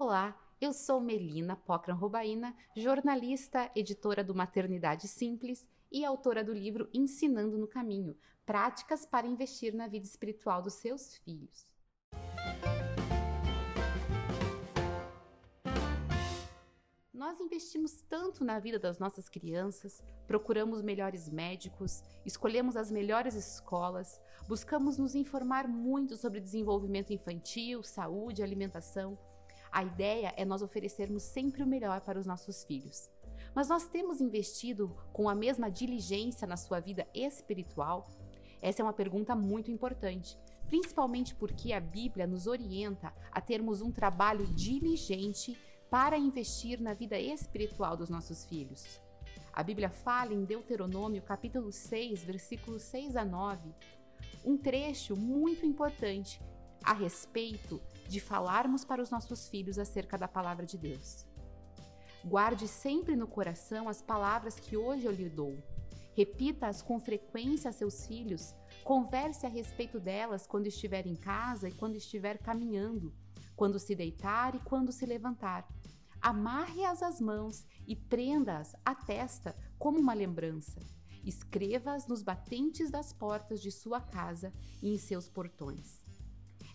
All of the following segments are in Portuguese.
Olá, eu sou Melina Pocran Robaina, jornalista, editora do Maternidade Simples e autora do livro Ensinando no Caminho Práticas para Investir na Vida Espiritual dos Seus Filhos. Nós investimos tanto na vida das nossas crianças, procuramos melhores médicos, escolhemos as melhores escolas, buscamos nos informar muito sobre desenvolvimento infantil, saúde, alimentação a ideia é nós oferecermos sempre o melhor para os nossos filhos. Mas nós temos investido com a mesma diligência na sua vida espiritual? Essa é uma pergunta muito importante, principalmente porque a Bíblia nos orienta a termos um trabalho diligente para investir na vida espiritual dos nossos filhos. A Bíblia fala em Deuteronômio, capítulo 6, versículos 6 a 9, um trecho muito importante a respeito de falarmos para os nossos filhos acerca da palavra de Deus. Guarde sempre no coração as palavras que hoje eu lhe dou. Repita-as com frequência a seus filhos. Converse a respeito delas quando estiver em casa e quando estiver caminhando, quando se deitar e quando se levantar. Amarre-as às mãos e prenda-as à testa como uma lembrança. Escreva-as nos batentes das portas de sua casa e em seus portões.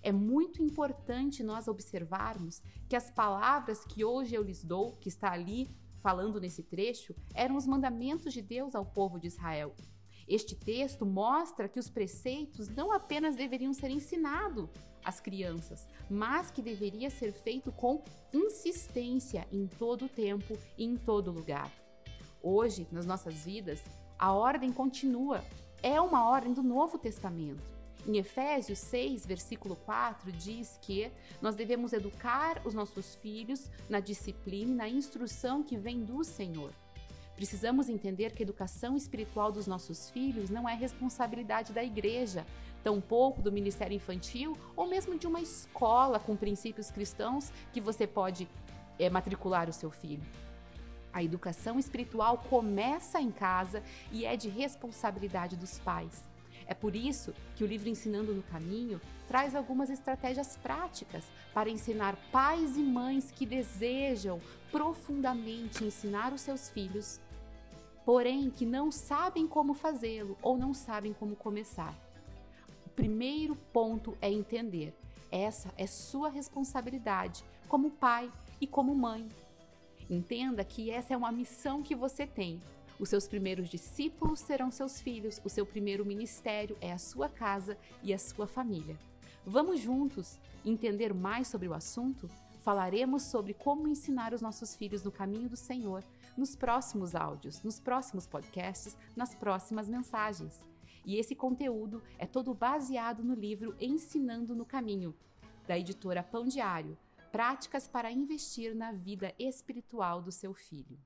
É muito importante nós observarmos que as palavras que hoje eu lhes dou, que está ali falando nesse trecho, eram os mandamentos de Deus ao povo de Israel. Este texto mostra que os preceitos não apenas deveriam ser ensinados às crianças, mas que deveria ser feito com insistência em todo o tempo e em todo lugar. Hoje, nas nossas vidas, a ordem continua. É uma ordem do Novo Testamento. Em Efésios 6, versículo 4, diz que nós devemos educar os nossos filhos na disciplina na instrução que vem do Senhor. Precisamos entender que a educação espiritual dos nossos filhos não é responsabilidade da igreja, tampouco do ministério infantil ou mesmo de uma escola com princípios cristãos que você pode é, matricular o seu filho. A educação espiritual começa em casa e é de responsabilidade dos pais. É por isso que o livro Ensinando no Caminho traz algumas estratégias práticas para ensinar pais e mães que desejam profundamente ensinar os seus filhos, porém que não sabem como fazê-lo ou não sabem como começar. O primeiro ponto é entender: essa é sua responsabilidade como pai e como mãe. Entenda que essa é uma missão que você tem os seus primeiros discípulos serão seus filhos, o seu primeiro ministério é a sua casa e a sua família. Vamos juntos entender mais sobre o assunto? Falaremos sobre como ensinar os nossos filhos no caminho do Senhor nos próximos áudios, nos próximos podcasts, nas próximas mensagens. E esse conteúdo é todo baseado no livro Ensinando no Caminho, da editora Pão Diário Práticas para investir na vida espiritual do seu filho.